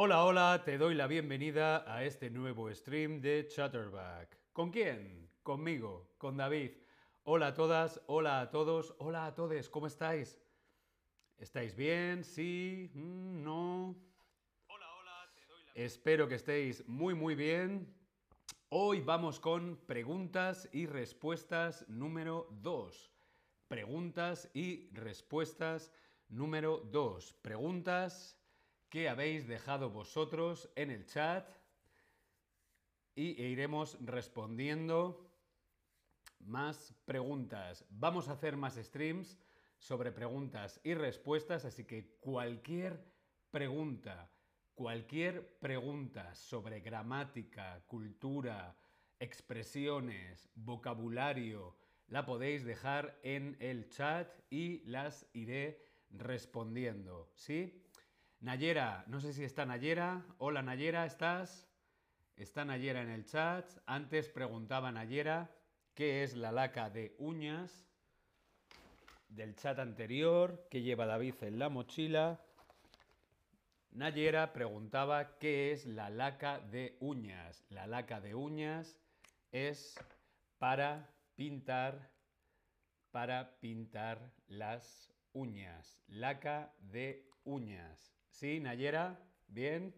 Hola, hola, te doy la bienvenida a este nuevo stream de Chatterback. ¿Con quién? Conmigo, con David. Hola a todas, hola a todos, hola a todos, ¿cómo estáis? ¿Estáis bien? ¿Sí? Mm, ¿No? Hola, hola, te doy la Espero que estéis muy, muy bien. Hoy vamos con preguntas y respuestas número 2. Preguntas y respuestas número 2. Preguntas que habéis dejado vosotros en el chat y iremos respondiendo más preguntas. Vamos a hacer más streams sobre preguntas y respuestas, así que cualquier pregunta, cualquier pregunta sobre gramática, cultura, expresiones, vocabulario, la podéis dejar en el chat y las iré respondiendo, ¿sí? Nayera, no sé si está Nayera. Hola Nayera, ¿estás? Está Nayera en el chat. Antes preguntaba Nayera qué es la laca de uñas del chat anterior, que lleva David en la mochila. Nayera preguntaba qué es la laca de uñas. La laca de uñas es para pintar, para pintar las uñas. Laca de uñas. ¿Sí, Nayera? ¿Bien?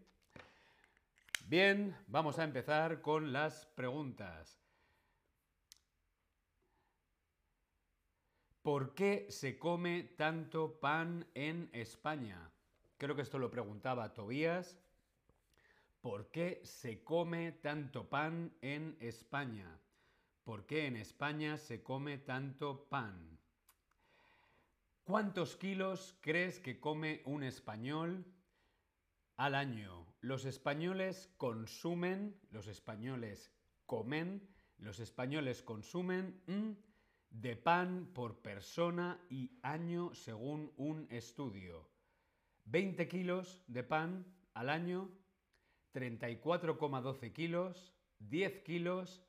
Bien, vamos a empezar con las preguntas. ¿Por qué se come tanto pan en España? Creo que esto lo preguntaba Tobías. ¿Por qué se come tanto pan en España? ¿Por qué en España se come tanto pan? ¿Cuántos kilos crees que come un español al año? Los españoles consumen, los españoles comen, los españoles consumen mm, de pan por persona y año según un estudio. 20 kilos de pan al año, 34,12 kilos, 10 kilos,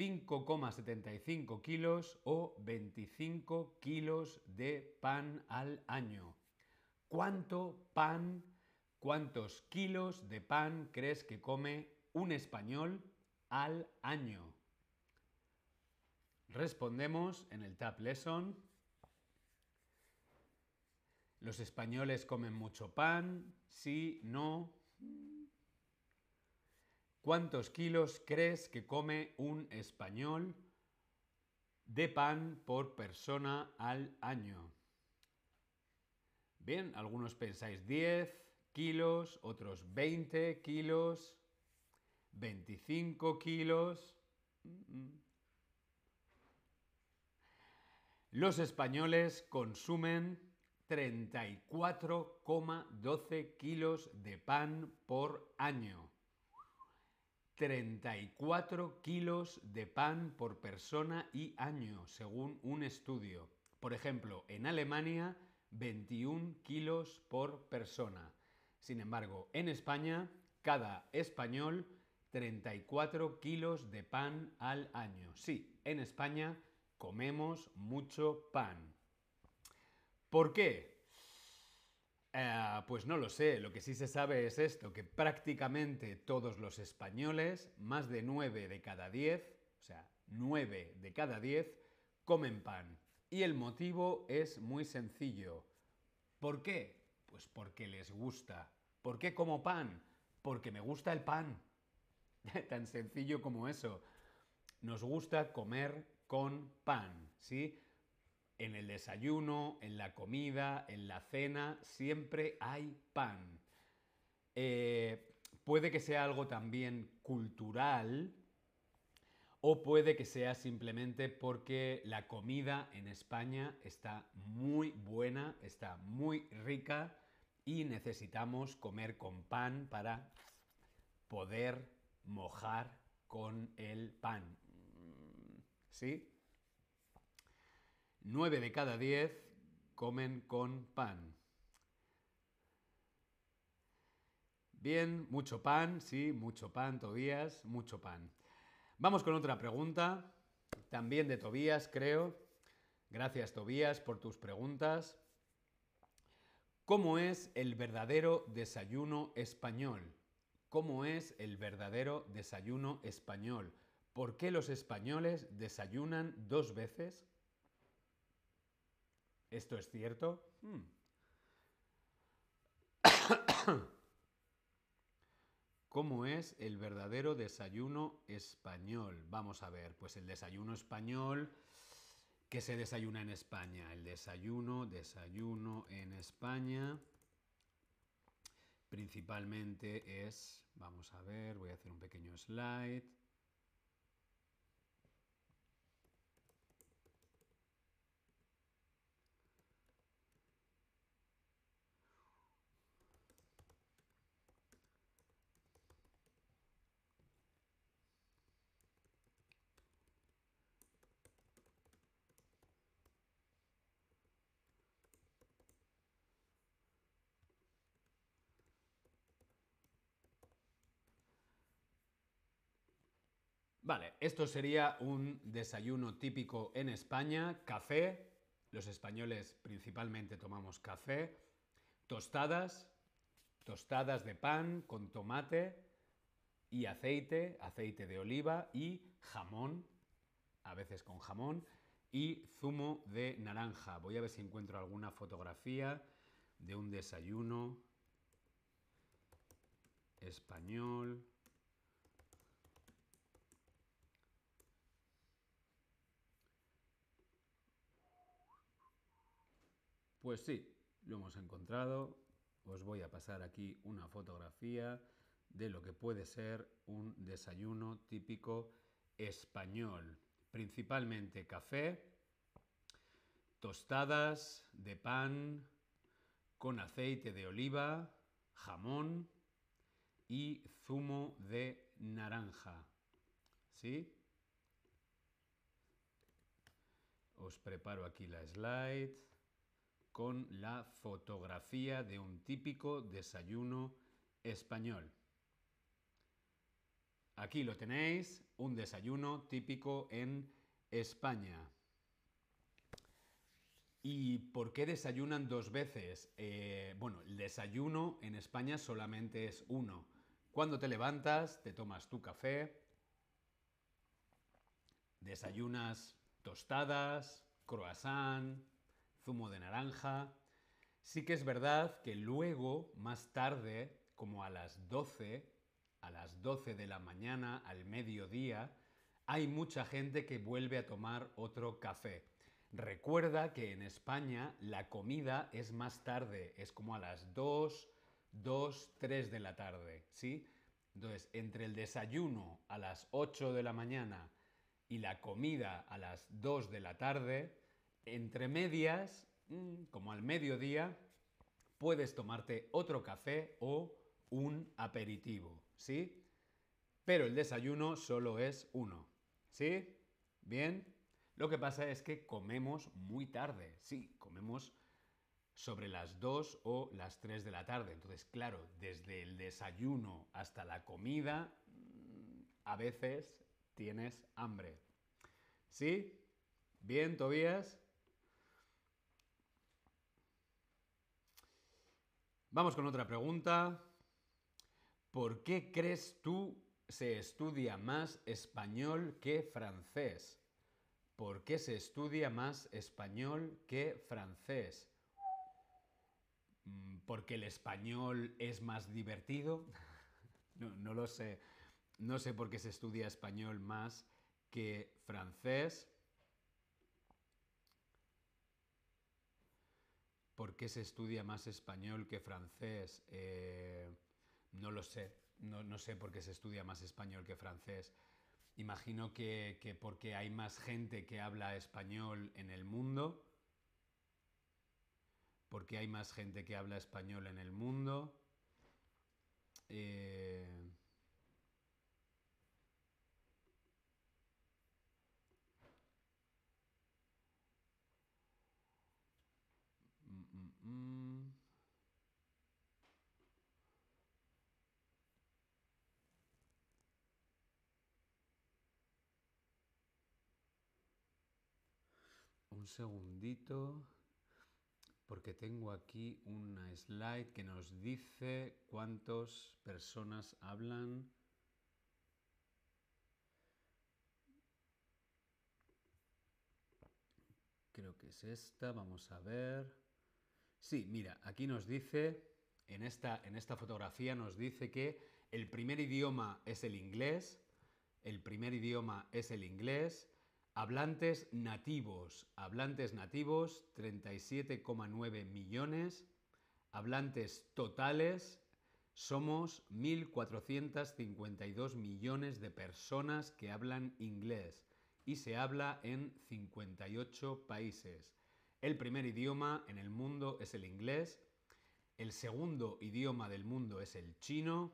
5,75 kilos o 25 kilos de pan al año. ¿Cuánto pan, cuántos kilos de pan crees que come un español al año? Respondemos en el Tab Lesson. ¿Los españoles comen mucho pan? Sí, no. ¿Cuántos kilos crees que come un español de pan por persona al año? Bien, algunos pensáis 10 kilos, otros 20 kilos, 25 kilos. Los españoles consumen 34,12 kilos de pan por año. 34 kilos de pan por persona y año, según un estudio. Por ejemplo, en Alemania, 21 kilos por persona. Sin embargo, en España, cada español, 34 kilos de pan al año. Sí, en España comemos mucho pan. ¿Por qué? Eh, pues no lo sé, lo que sí se sabe es esto, que prácticamente todos los españoles, más de 9 de cada 10, o sea, 9 de cada 10, comen pan. Y el motivo es muy sencillo. ¿Por qué? Pues porque les gusta. ¿Por qué como pan? Porque me gusta el pan. Tan sencillo como eso. Nos gusta comer con pan, ¿sí? En el desayuno, en la comida, en la cena, siempre hay pan. Eh, puede que sea algo también cultural o puede que sea simplemente porque la comida en España está muy buena, está muy rica y necesitamos comer con pan para poder mojar con el pan. ¿Sí? 9 de cada 10 comen con pan. Bien, mucho pan, sí, mucho pan, Tobías, mucho pan. Vamos con otra pregunta, también de Tobías, creo. Gracias, Tobías, por tus preguntas. ¿Cómo es el verdadero desayuno español? ¿Cómo es el verdadero desayuno español? ¿Por qué los españoles desayunan dos veces? ¿Esto es cierto? Hmm. ¿Cómo es el verdadero desayuno español? Vamos a ver, pues el desayuno español, ¿qué se desayuna en España? El desayuno, desayuno en España, principalmente es, vamos a ver, voy a hacer un pequeño slide. Vale, esto sería un desayuno típico en España, café, los españoles principalmente tomamos café, tostadas, tostadas de pan con tomate y aceite, aceite de oliva y jamón, a veces con jamón, y zumo de naranja. Voy a ver si encuentro alguna fotografía de un desayuno español. Pues sí, lo hemos encontrado. Os voy a pasar aquí una fotografía de lo que puede ser un desayuno típico español. Principalmente café, tostadas de pan con aceite de oliva, jamón y zumo de naranja. ¿Sí? Os preparo aquí la slide con la fotografía de un típico desayuno español. Aquí lo tenéis, un desayuno típico en España. ¿Y por qué desayunan dos veces? Eh, bueno, el desayuno en España solamente es uno. Cuando te levantas, te tomas tu café, desayunas tostadas, croissant, zumo de naranja. Sí que es verdad que luego, más tarde, como a las 12, a las 12 de la mañana, al mediodía, hay mucha gente que vuelve a tomar otro café. Recuerda que en España la comida es más tarde, es como a las 2, 2, 3 de la tarde, ¿sí? Entonces, entre el desayuno a las 8 de la mañana y la comida a las 2 de la tarde, entre medias, mm, como al mediodía, puedes tomarte otro café o un aperitivo, ¿sí? Pero el desayuno solo es uno, ¿sí? ¿Bien? Lo que pasa es que comemos muy tarde, sí, comemos sobre las 2 o las 3 de la tarde. Entonces, claro, desde el desayuno hasta la comida, mm, a veces tienes hambre. ¿Sí? ¿Bien, Tobías? Vamos con otra pregunta. ¿Por qué crees tú se estudia más español que francés? ¿Por qué se estudia más español que francés? Mm, ¿Porque el español es más divertido? no, no lo sé. No sé por qué se estudia español más que francés. ¿Por qué se estudia más español que francés? Eh, no lo sé. No, sé por qué se estudia más español que francés. Imagino que, porque hay más gente que habla español en el mundo. Porque hay más gente que habla español en el mundo. Eh, Mm. Un segundito. porque tengo aquí una slide que nos dice cuántas personas hablan. Creo que es esta, vamos a ver. Sí, mira, aquí nos dice, en esta, en esta fotografía nos dice que el primer idioma es el inglés, el primer idioma es el inglés, Hablantes nativos, hablantes nativos 37,9 millones, hablantes totales somos 1.452 millones de personas que hablan inglés y se habla en 58 países. El primer idioma en el mundo es el inglés, el segundo idioma del mundo es el chino,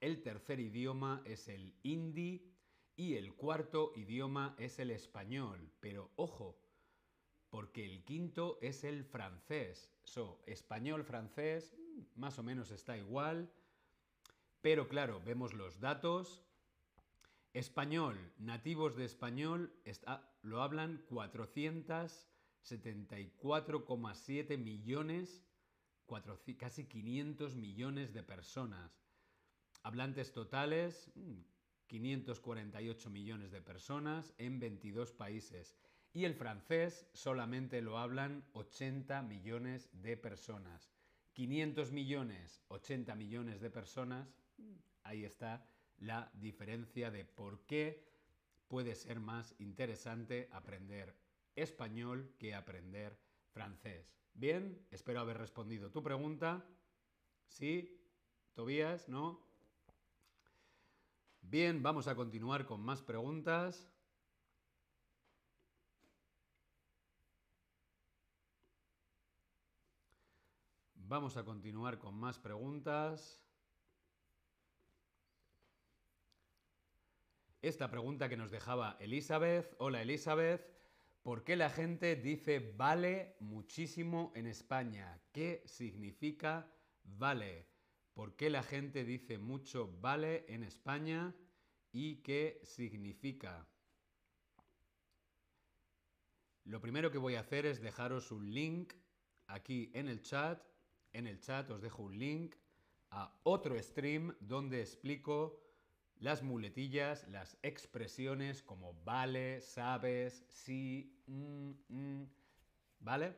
el tercer idioma es el hindi, y el cuarto idioma es el español, pero ojo, porque el quinto es el francés. So, español-francés mm, más o menos está igual, pero claro, vemos los datos. Español, nativos de español, lo hablan 474,7 millones, casi 500 millones de personas. Hablantes totales, mm, 548 millones de personas en 22 países. Y el francés solamente lo hablan 80 millones de personas. 500 millones, 80 millones de personas, ahí está la diferencia de por qué puede ser más interesante aprender español que aprender francés. Bien, espero haber respondido tu pregunta. ¿Sí? ¿Tobías? ¿No? Bien, vamos a continuar con más preguntas. Vamos a continuar con más preguntas. Esta pregunta que nos dejaba Elizabeth. Hola Elizabeth. ¿Por qué la gente dice vale muchísimo en España? ¿Qué significa vale? ¿Por qué la gente dice mucho vale en España y qué significa? Lo primero que voy a hacer es dejaros un link aquí en el chat. En el chat os dejo un link a otro stream donde explico las muletillas, las expresiones como vale, sabes, sí, mm, mm. ¿vale?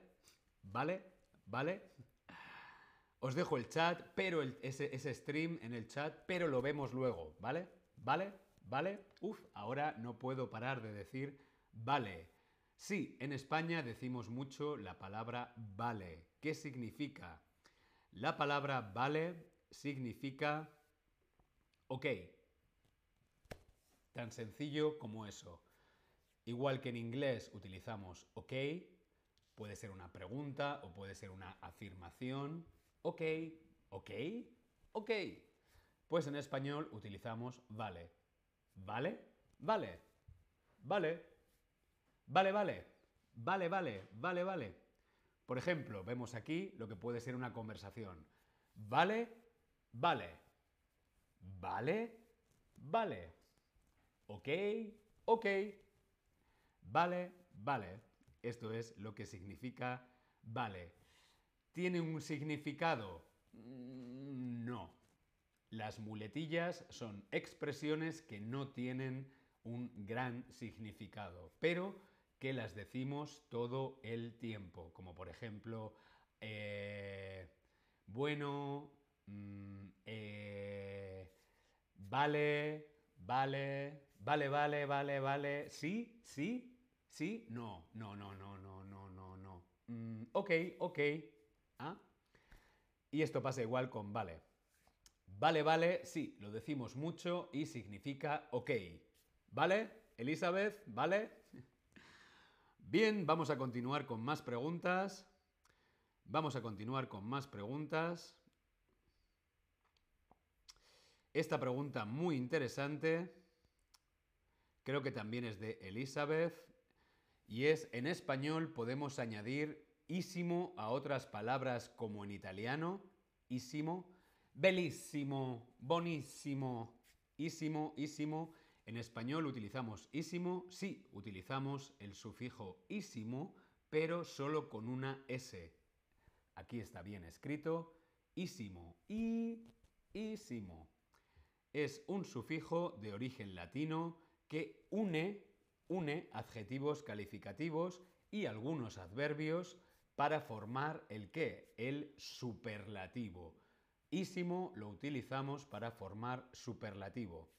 ¿Vale? ¿Vale? Os dejo el chat, pero ese, ese stream en el chat, pero lo vemos luego, ¿vale? ¿Vale? ¿Vale? Uf, ahora no puedo parar de decir vale. Sí, en España decimos mucho la palabra vale. ¿Qué significa? La palabra vale significa ok. Tan sencillo como eso. Igual que en inglés utilizamos ok, puede ser una pregunta o puede ser una afirmación. Ok, ok, ok. Pues en español utilizamos vale. ¿Vale? Vale. Vale. Vale, vale. Vale, vale. Vale, vale. Por ejemplo, vemos aquí lo que puede ser una conversación. Vale, vale. Vale, vale. Ok, ok. Vale, vale. Esto es lo que significa vale. ¿Tiene un significado? Mm, no. Las muletillas son expresiones que no tienen un gran significado, pero que las decimos todo el tiempo, como por ejemplo, eh, bueno, mm, eh, vale, vale, Vale, vale, vale, vale. Sí, sí, sí. No, no, no, no, no, no, no, no. Mm, ok, ok. ¿Ah? Y esto pasa igual con vale. Vale, vale, sí, lo decimos mucho y significa ok. ¿Vale? Elizabeth, ¿vale? Bien, vamos a continuar con más preguntas. Vamos a continuar con más preguntas. Esta pregunta muy interesante creo que también es de Elizabeth, y es, en español podemos añadir ísimo a otras palabras como en italiano, ísimo, bellísimo, bonísimo, ísimo, ísimo. En español utilizamos ísimo, sí, utilizamos el sufijo ísimo, pero solo con una S. aquí está bien escrito, ísimo, ísimo. Es un sufijo de origen latino que une, adjetivos calificativos y algunos adverbios para formar el qué? El superlativo. Ísimo lo utilizamos para formar superlativo.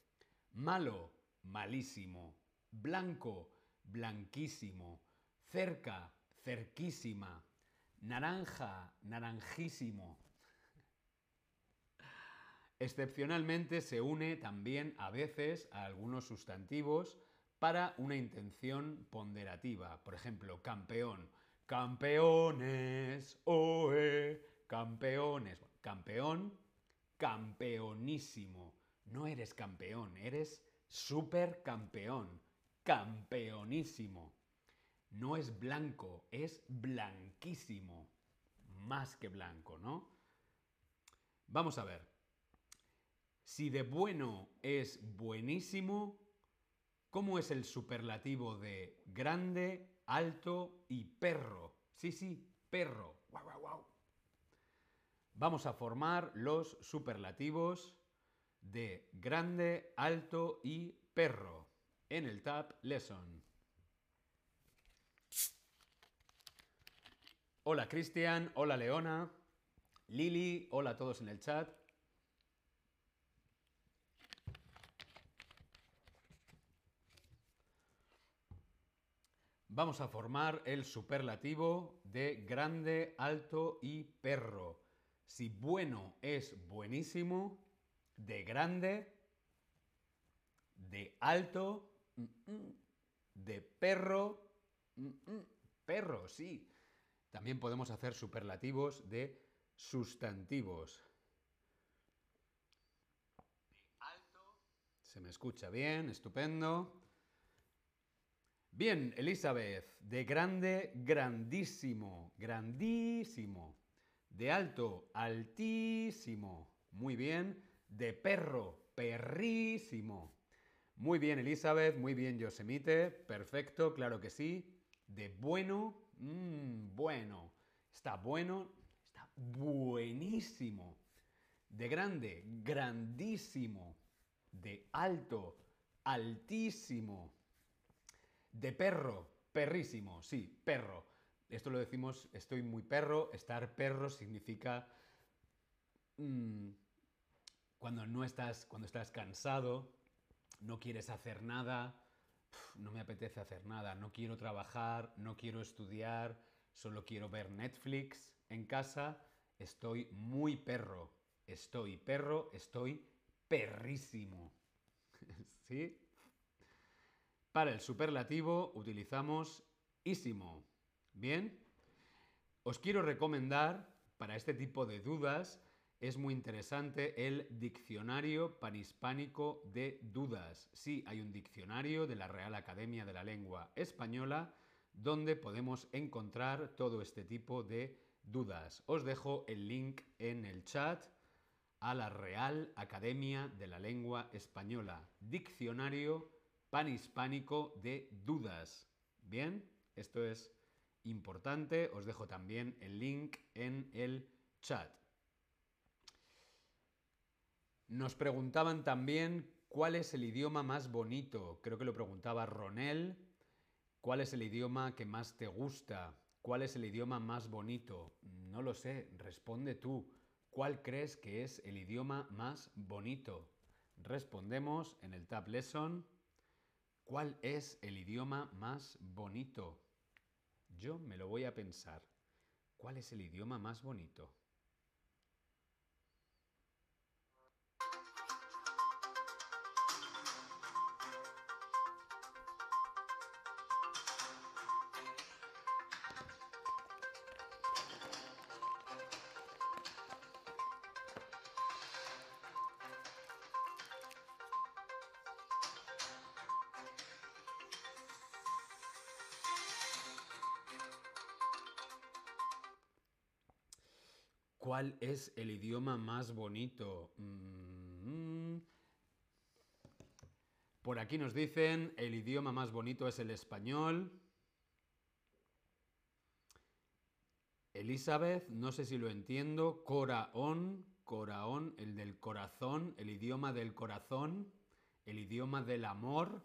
Malo, malísimo. Blanco, blanquísimo. Cerca, cerquísima. Naranja, naranjísimo. Excepcionalmente se une también a veces a algunos sustantivos para una intención ponderativa. Por ejemplo, campeón. Campeones, oe, campeones. Campeón, campeonísimo. No eres campeón, eres supercampeón. Campeonísimo. No es blanco, es blanquísimo. Más que blanco, ¿no? Vamos a ver. Si de bueno es buenísimo, ¿cómo es el superlativo de grande, alto y perro? Sí, sí, perro. Vamos a formar los superlativos de grande, alto y perro en el Tab Lesson. Hola Cristian, hola Leona, Lili, hola a todos en el chat. Vamos a formar el superlativo de grande, alto y perro. Si bueno es buenísimo, de grande, de alto, mm, mm, de perro, mm, perro, sí. También podemos hacer superlativos de sustantivos. Alto. Se me escucha bien, estupendo. Bien, Elizabeth, de grande, grandísimo, grandísimo. De alto, altísimo. Muy bien. De perro, perrísimo. Muy bien, Elizabeth. Muy bien, Yosemite. Perfecto, claro que sí. De bueno, mmm, bueno. Está bueno, está buenísimo. De grande, grandísimo. De alto, altísimo. De perro, perrísimo, sí, perro. Esto lo decimos, estoy muy perro. Estar perro significa mm, cuando no estás, cuando estás cansado, no quieres hacer nada, no me apetece hacer nada, no quiero trabajar, no quiero estudiar, solo quiero ver Netflix en casa. Estoy muy perro. Estoy perro, estoy perrísimo. ¿Sí? Para el superlativo utilizamos ísimo. ¿Bien? Os quiero recomendar, para este tipo de dudas, es muy interesante el Diccionario Panhispánico de Dudas. Sí, hay un diccionario de la Real Academia de la Lengua Española donde podemos encontrar todo este tipo de dudas. Os dejo el link en el chat a la Real Academia de la Lengua Española. Diccionario panhispánico de dudas. Bien, esto es importante. Os dejo también el link en el chat. Nos preguntaban también cuál es el idioma más bonito. Creo que lo preguntaba Ronel. ¿Cuál es el idioma que más te gusta? ¿Cuál es el idioma más bonito? No lo sé, responde tú. ¿Cuál crees que es el idioma más bonito? Respondemos en el Tab Lesson. ¿Cuál es el idioma más bonito? Yo me lo voy a pensar. ¿Cuál es el idioma más bonito? ¿Cuál es el idioma más bonito? Mm. Por aquí nos dicen, el idioma más bonito es el español. Elizabeth, no sé si lo entiendo. Coraón, coraón, el del corazón, el idioma del corazón, el idioma del amor.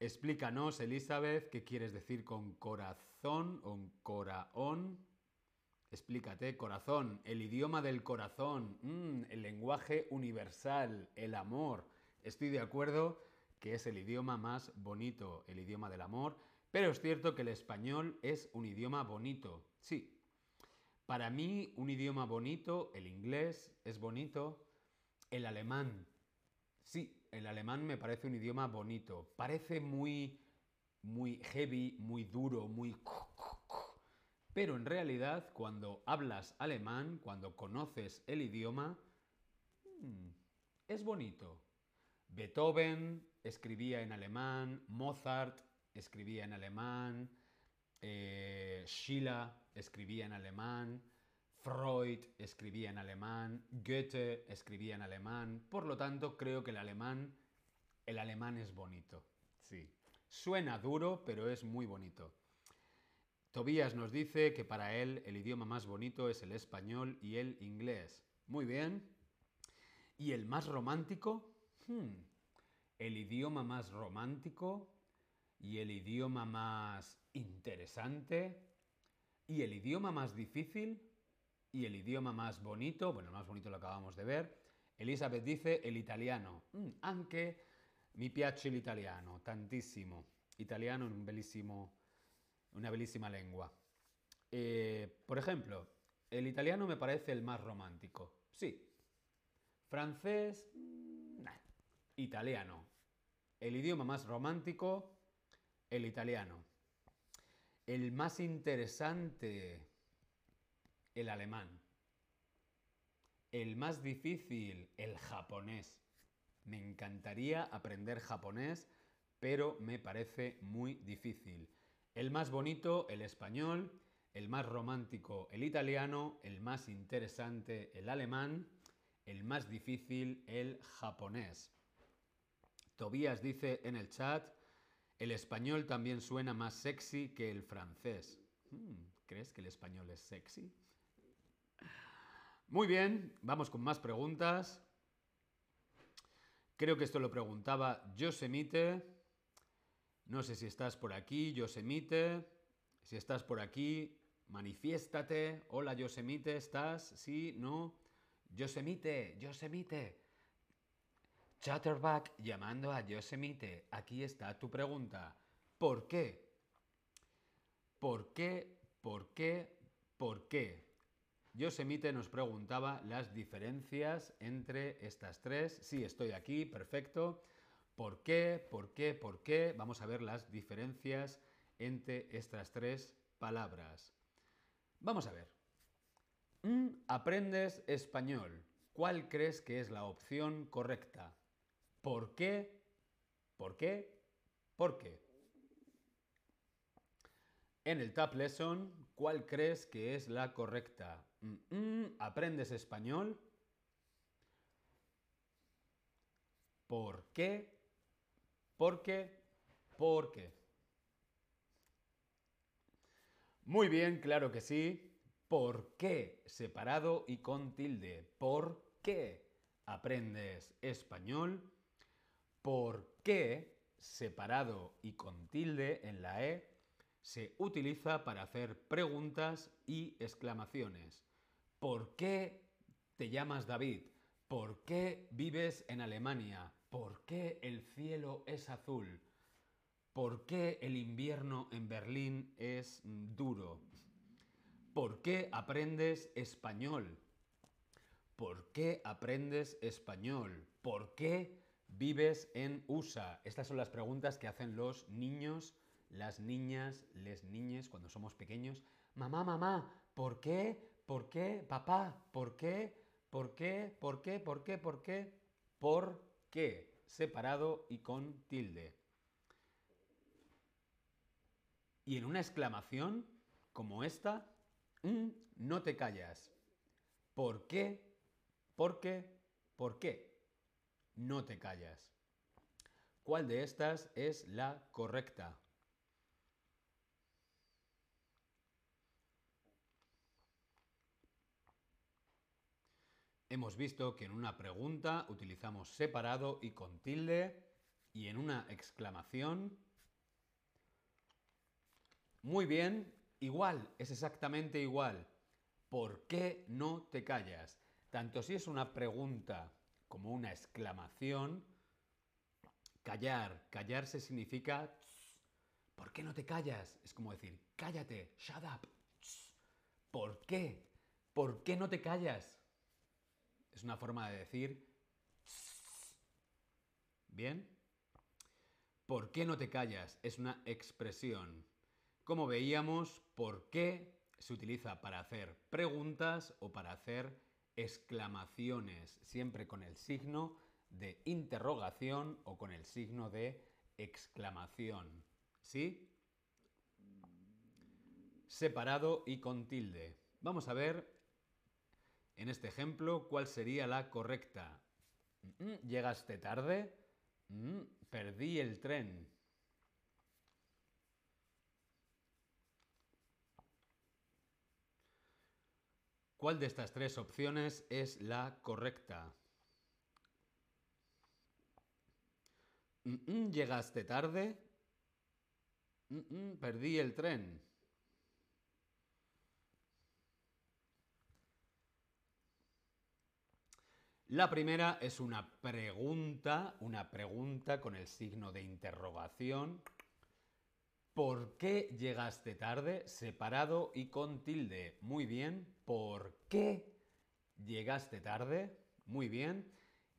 Explícanos, Elizabeth, qué quieres decir con corazón o coraón. Explícate, corazón, el idioma del corazón, mm, el lenguaje universal, el amor. Estoy de acuerdo que es el idioma más bonito, el idioma del amor, pero es cierto que el español es un idioma bonito. Sí, para mí un idioma bonito, el inglés es bonito, el alemán, sí, el alemán me parece un idioma bonito, parece muy, muy heavy, muy duro, muy... Pero en realidad cuando hablas alemán, cuando conoces el idioma, mm, es bonito. Beethoven escribía en alemán, Mozart escribía en alemán, eh, Schiller escribía en alemán, Freud escribía en alemán, Goethe escribía en alemán, por lo tanto creo que el alemán, el alemán es bonito, sí. Suena duro, pero es muy bonito. Tobías nos dice que para él el idioma más bonito es el español y el inglés. Muy bien. ¿Y el más romántico? Hmm. El idioma más romántico y el idioma más interesante y el idioma más difícil y el idioma más bonito, bueno, el más bonito lo acabamos de ver. Elizabeth dice el italiano, mm, anche mi piace l'italiano, tantissimo. Italiano es un bellissimo, una bellísima lengua. Eh, por ejemplo, el italiano me parece el más romántico. Sí. Francés, italiano. El idioma más romántico, el italiano. El más interesante, el alemán. El más difícil, el japonés. Me encantaría aprender japonés, pero me parece muy difícil. El más bonito, el español. El más romántico, el italiano. El más interesante, el alemán. El más difícil, el japonés. Tobías dice en el chat, el español también suena más sexy que el francés. Hmm, ¿Crees que el español es sexy? Muy bien, vamos con más preguntas. Creo que esto lo preguntaba Yosemite. No sé si estás por aquí, Yosemite. Si estás por aquí, manifiéstate. Hola, Yosemite, ¿estás? ¿Sí? ¿No? Yosemite, Yosemite. Chatterback llamando a Yosemite. Aquí está tu pregunta. ¿Por qué? ¿Por qué? ¿Por qué? ¿Por qué? Yosemite nos preguntaba las diferencias entre estas tres. Sí, estoy aquí, perfecto. ¿Por qué? ¿Por qué? ¿Por qué? Vamos a ver las diferencias entre estas tres palabras. Vamos a ver. Mm, aprendes español. ¿Cuál crees que es la opción correcta? ¿Por qué? ¿Por qué? ¿Por qué? En el Tab Lesson, ¿cuál crees que es la correcta? ¿Aprendes español? ¿Por qué? ¿Por qué? ¿Por qué? Muy bien, claro que sí. ¿Por qué? Separado y con tilde. ¿Por qué aprendes español? ¿Por qué, separado y con tilde en la E, se utiliza para hacer preguntas y exclamaciones. ¿Por qué te llamas David? ¿Por qué vives en Alemania? ¿Por qué el cielo es azul? ¿Por qué el invierno en Berlín es duro? ¿Por qué aprendes español? ¿Por qué aprendes español? ¿Por qué vives en USA? Estas son las preguntas que hacen los niños, las niñas, les niñes cuando somos pequeños. Mamá, mamá, ¿por qué? ¿Por qué? Papá, ¿por qué? ¿Por qué? ¿Por qué? ¿Por qué? ¿Por qué? ¿Por Separado y con tilde. Y en una exclamación como esta, mm, no te callas. ¿Por qué? ¿Por qué? ¿Por qué? no te callas. ¿Cuál de estas es la correcta? Hemos visto que en una pregunta utilizamos separado y con tilde y en una exclamación. Muy bien, igual, es exactamente igual. ¿Por qué no te callas? Tanto si es una pregunta como una exclamación, callar, callarse significa ¿por qué no te callas? Es como decir, cállate, shut up. ¿Por qué? ¿Por qué no te callas? Es una forma de decir ¿Bien? ¿Por qué no te callas? Es una expresión. Como veíamos, ¿por qué se utiliza para hacer preguntas o para hacer exclamaciones, siempre con el signo de interrogación o con el signo de exclamación. ¿Sí? Separado y con tilde. Vamos a ver en este ejemplo cuál sería la correcta. ¿Llegaste tarde? Perdí el tren. ¿Cuál de estas tres opciones es la correcta? ¿Llegaste tarde? Perdí el tren. La primera es una pregunta, una pregunta con el signo de interrogación. ¿Por qué llegaste tarde? Separado y con tilde. Muy bien. ¿Por qué llegaste tarde? Muy bien.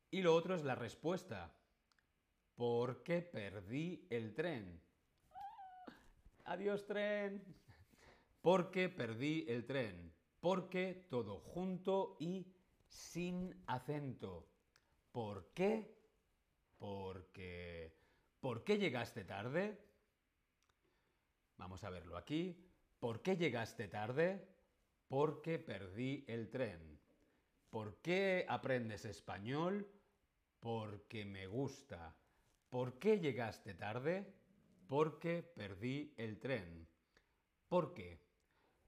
Y lo otro es la respuesta. ¿Por qué perdí el tren? Adiós tren. ¿Por qué perdí el tren? Porque todo junto y sin acento. ¿Por qué? Porque... ¿Por qué llegaste tarde? Vamos a verlo aquí. ¿Por qué llegaste tarde? Porque perdí el tren. ¿Por qué aprendes español? Porque me gusta. ¿Por qué llegaste tarde? Porque perdí el tren. ¿Por qué?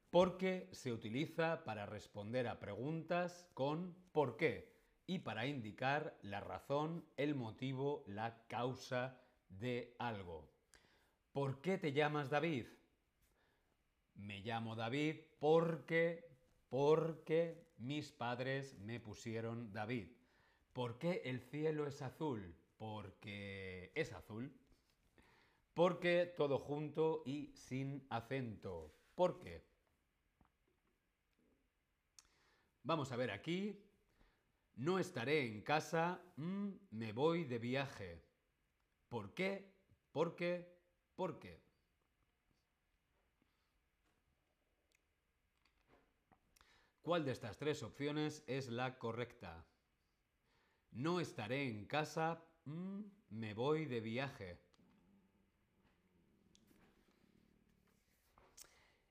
Porque se utiliza para responder a preguntas con ¿por qué? y para indicar la razón, el motivo, la causa de algo. ¿Por qué te llamas David? Me llamo David porque, porque mis padres me pusieron David. ¿Por qué el cielo es azul? Porque es azul. Porque todo junto y sin acento. ¿Por qué? Vamos a ver aquí. No estaré en casa, mm, me voy de viaje. ¿Por qué? Porque ¿Por qué? ¿Cuál de estas tres opciones es la correcta? No estaré en casa, mm, me voy de viaje.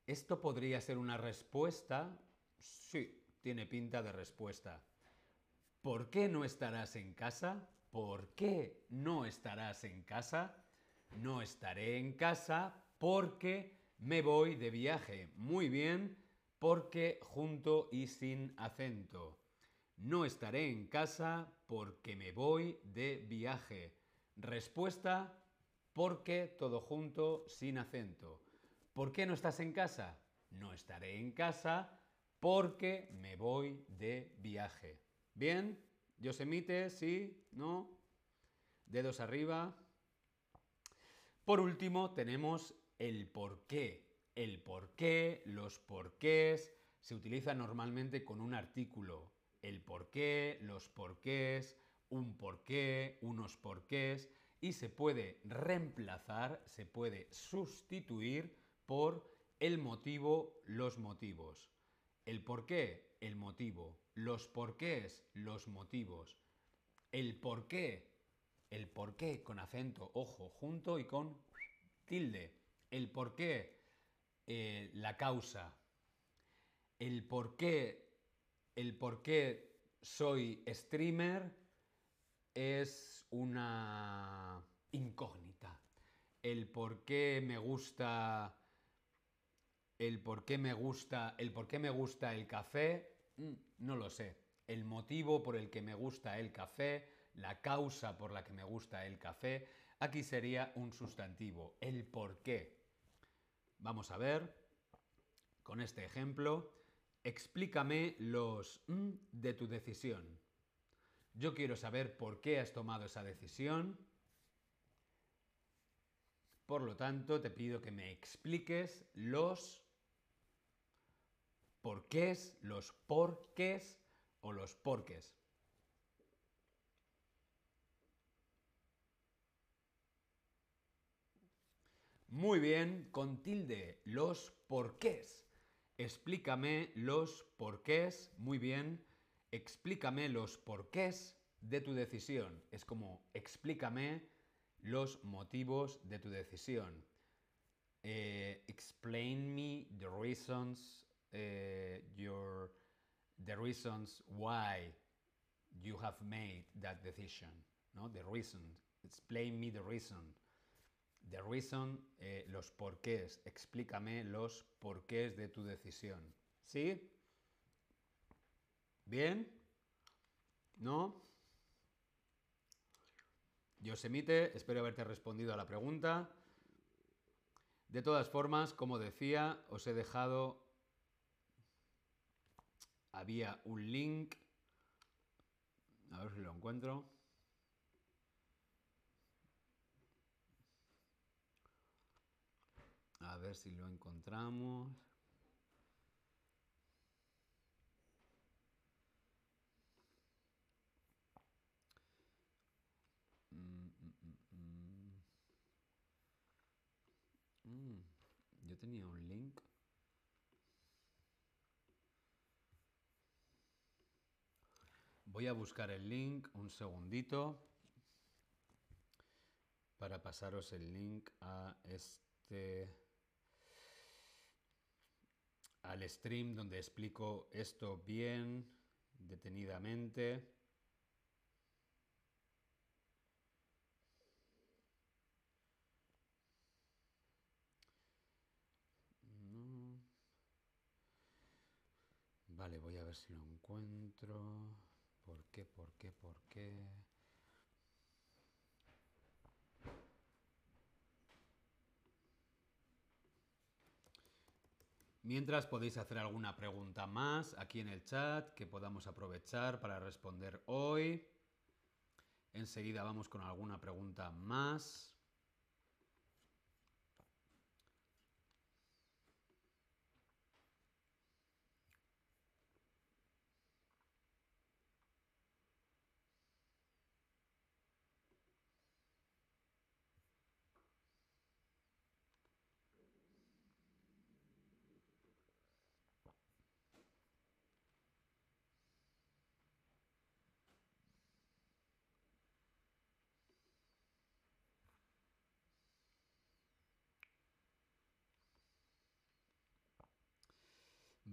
¿Esto podría ser una respuesta? Sí, tiene pinta de respuesta. ¿Por qué no estarás en casa? ¿Por qué no estarás en casa? No estaré en casa porque me voy de viaje. Muy bien, porque junto y sin acento. No estaré en casa porque me voy de viaje. Respuesta, porque todo junto, sin acento. ¿Por qué no estás en casa? No estaré en casa porque me voy de viaje. ¿Bien? ¿Yosemite? ¿Sí? ¿No? Dedos arriba. Por último, tenemos el por qué. El por qué, los porqués, se utiliza normalmente con un artículo. El por qué, los porqués, un porqué, unos porqués, y se puede reemplazar, se puede sustituir por el motivo, los motivos. El por qué, el motivo. Los porqués, los motivos. El por qué, el por qué con acento, ojo, junto y con tilde. El por qué, eh, la causa. El por qué, el por qué soy streamer es una incógnita. El por qué me gusta el por qué me gusta el por qué me gusta el café mm, no lo sé el motivo por el que me gusta el café, la causa por la que me gusta el café. Aquí sería un sustantivo, el por qué. Vamos a ver con este ejemplo. Explícame los mm de tu decisión. Yo quiero saber por qué has tomado esa decisión. Por lo tanto, te pido que me expliques los porqués, los porqués o los porqués. Muy bien, con tilde, los porqués. Explícame los porqués. Muy bien, explícame los porqués de tu decisión. Es como explícame los motivos de tu decisión. Eh, explain me the reasons uh, your the reasons why you have made that decision. No, the reason. Explain me the reason. The reason, eh, los porqués. Explícame los porqués de tu decisión. ¿Sí? ¿Bien? ¿No? Yosemite, espero haberte respondido a la pregunta. De todas formas, como decía, os he dejado... Había un link. A ver si lo encuentro. A ver si lo encontramos. Mm, mm, mm, mm. Yo tenía un link. Voy a buscar el link un segundito para pasaros el link a este al stream donde explico esto bien detenidamente. Vale, voy a ver si lo encuentro. ¿Por qué? ¿Por qué? ¿Por qué? Mientras podéis hacer alguna pregunta más aquí en el chat que podamos aprovechar para responder hoy. Enseguida vamos con alguna pregunta más.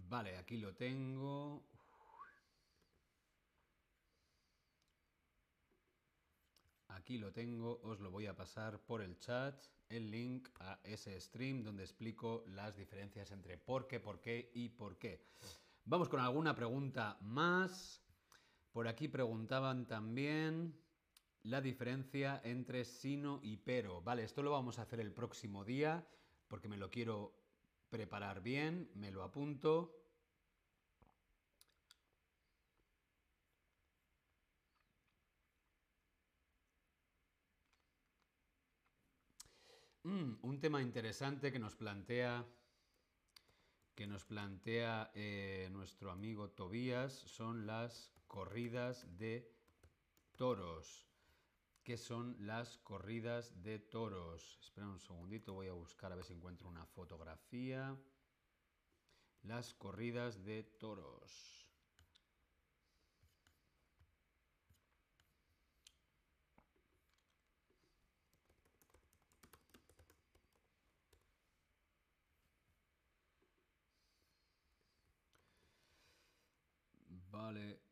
Vale, aquí lo tengo. Aquí lo tengo, os lo voy a pasar por el chat, el link a ese stream donde explico las diferencias entre por qué, por qué y por qué. Vamos con alguna pregunta más. Por aquí preguntaban también la diferencia entre sino y pero. Vale, esto lo vamos a hacer el próximo día porque me lo quiero preparar bien, me lo apunto. Mm, un tema interesante que nos plantea que nos plantea eh, nuestro amigo Tobías son las corridas de toros. ¿Qué son las corridas de toros? Espera un segundito, voy a buscar a ver si encuentro una fotografía. Las corridas de toros. Vale.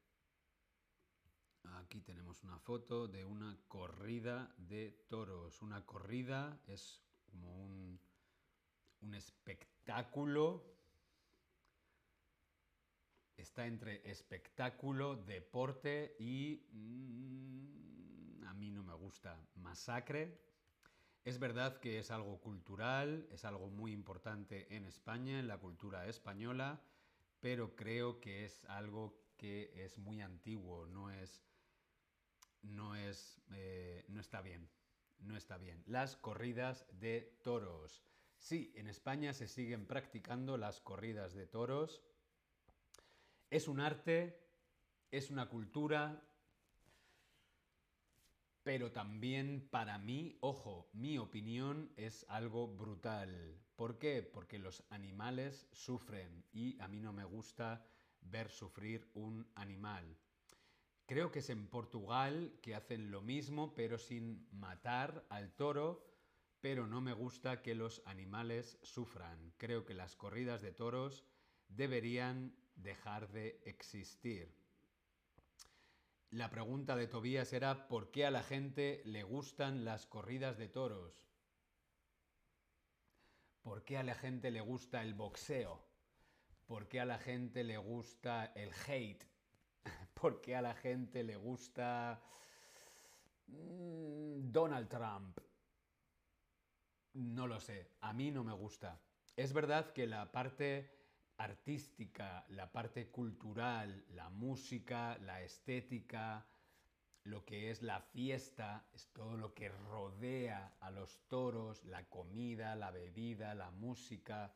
Aquí tenemos una foto de una corrida de toros. Una corrida es como un, un espectáculo está entre espectáculo, deporte y... mm, a mí no me gusta. Masacre. Es verdad que es algo cultural, es algo muy importante en España, en la cultura española, pero creo que es algo que es muy antiguo, no es... No es... eh, no está bien. No está bien. Las corridas de toros. Sí, en España se siguen practicando las corridas de toros. Es un arte, es una cultura, pero también para mí, ojo, mi opinión es algo brutal. ¿Por qué? Porque los animales sufren y a mí no me gusta ver sufrir un animal. Creo que es en Portugal que hacen lo mismo, pero sin matar al toro, pero no me gusta que los animales sufran. Creo que las corridas de toros deberían dejar de existir. La pregunta de Tobías era ¿por qué a la gente le gustan las corridas de toros? ¿Por qué a la gente le gusta el boxeo? ¿Por qué a la gente le gusta el hate? ¿Por qué a la gente le gusta mm, Donald Trump? No lo sé, a mí no me gusta. Es verdad que la parte artística, la parte cultural, la música, la estética, lo que es la fiesta, es todo lo que rodea a los toros, la comida, la bebida, la música.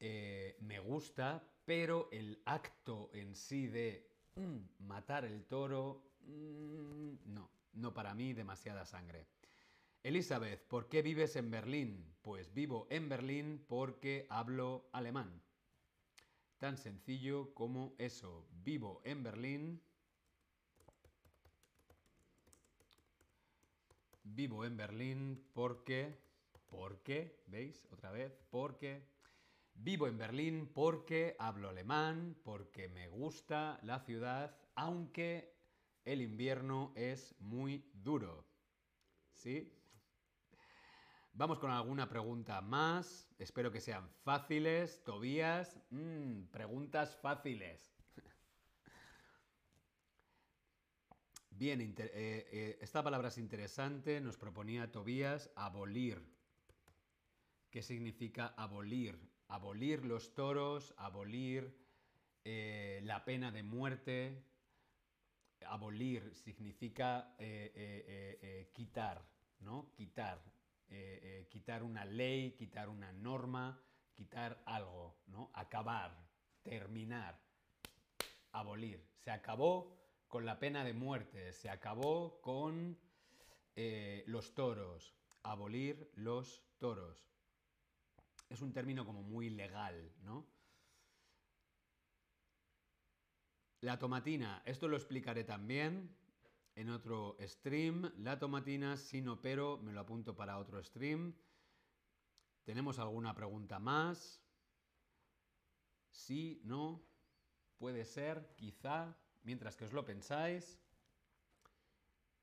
eh, me gusta, pero el acto en sí de mm, matar el toro, mm, no, no para mí demasiada sangre. Elizabeth, ¿por qué vives en Berlín? Pues vivo en Berlín porque hablo alemán. Tan sencillo como eso. Vivo en Berlín. Vivo en Berlín porque... ¿Por qué? ¿Veis? Otra vez. Porque... Vivo en Berlín porque hablo alemán, porque me gusta la ciudad, aunque el invierno es muy duro. ¿Sí? Vamos con alguna pregunta más. Espero que sean fáciles. Tobías, mm, preguntas fáciles. Bien, eh, eh, esta palabra es interesante. Nos proponía Tobías abolir. ¿Qué significa abolir? Abolir los toros, abolir eh, la pena de muerte. Abolir significa eh, eh, quitar, ¿no? Quitar. Quitar una ley, quitar una norma, quitar algo, ¿no? Acabar, terminar, abolir. Se acabó con la pena de muerte, se acabó con los toros, abolir los toros. Es un término como muy legal, ¿no? La tomatina, esto lo explicaré también en otro stream. La tomatina, sí, no, pero me lo apunto para otro stream. ¿Tenemos alguna pregunta más? Sí, no, puede ser, quizá, mientras que os lo pensáis.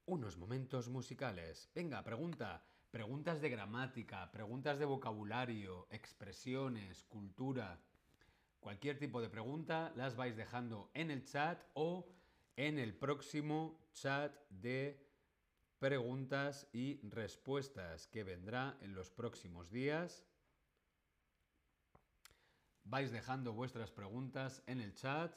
Unos momentos musicales. Venga, pregunta. Preguntas de gramática, preguntas de vocabulario, expresiones, cultura. Cualquier tipo de pregunta las vais dejando en el chat o en el próximo chat de preguntas y respuestas que vendrá en los próximos días. Vais dejando vuestras preguntas en el chat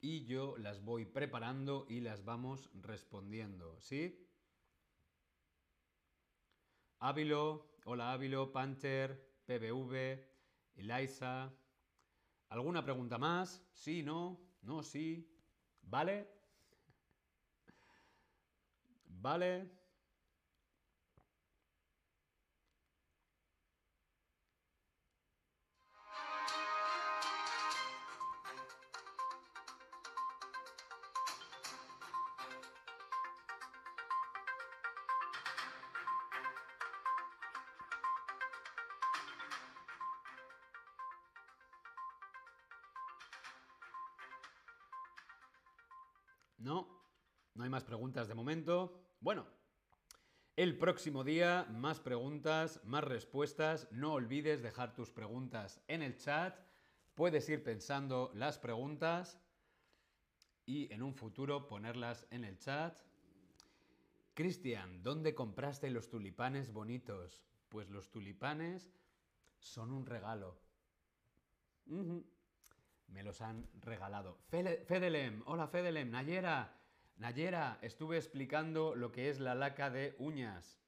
y yo las voy preparando y las vamos respondiendo, ¿sí? Ávilo, hola Ávilo, Panther, PBV, Eliza. ¿Alguna pregunta más? Sí, no, no, sí. ¿Vale? ¿Vale? Preguntas de momento. Bueno, el próximo día más preguntas, más respuestas. No olvides dejar tus preguntas en el chat Puedes ir pensando las preguntas y en un futuro ponerlas en el chat. Cristian, ¿dónde compraste los tulipanes bonitos? Pues los tulipanes son un regalo. Me los han regalado. Fedelem, hola Fedelem, Nayera, Nayera, estuve explicando lo que es la laca de uñas.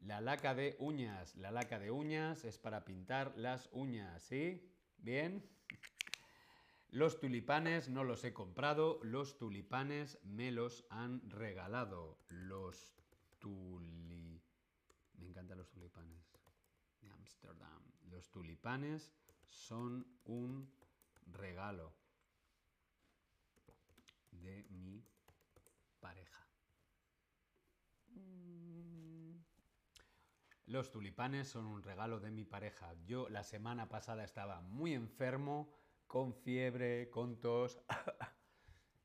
La laca de uñas. La laca de uñas es para pintar las uñas, ¿sí? ¿Bien? Los tulipanes no los he comprado, los tulipanes me los han regalado. Los tuli... Me encantan los tulipanes de Ámsterdam. Los tulipanes son un regalo de mi pareja. Mm. Los tulipanes son un regalo de mi pareja. Yo la semana pasada estaba muy enfermo, con fiebre, con tos.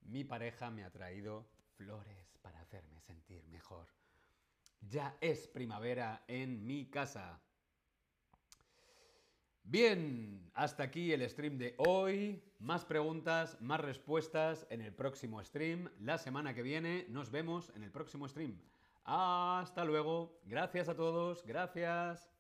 mi pareja me ha traído flores para hacerme sentir mejor. Ya es primavera en mi casa. Bien, hasta aquí el stream de hoy. Más preguntas, más respuestas en el próximo stream. La semana que viene nos vemos en el próximo stream. Hasta luego. Gracias a todos. Gracias.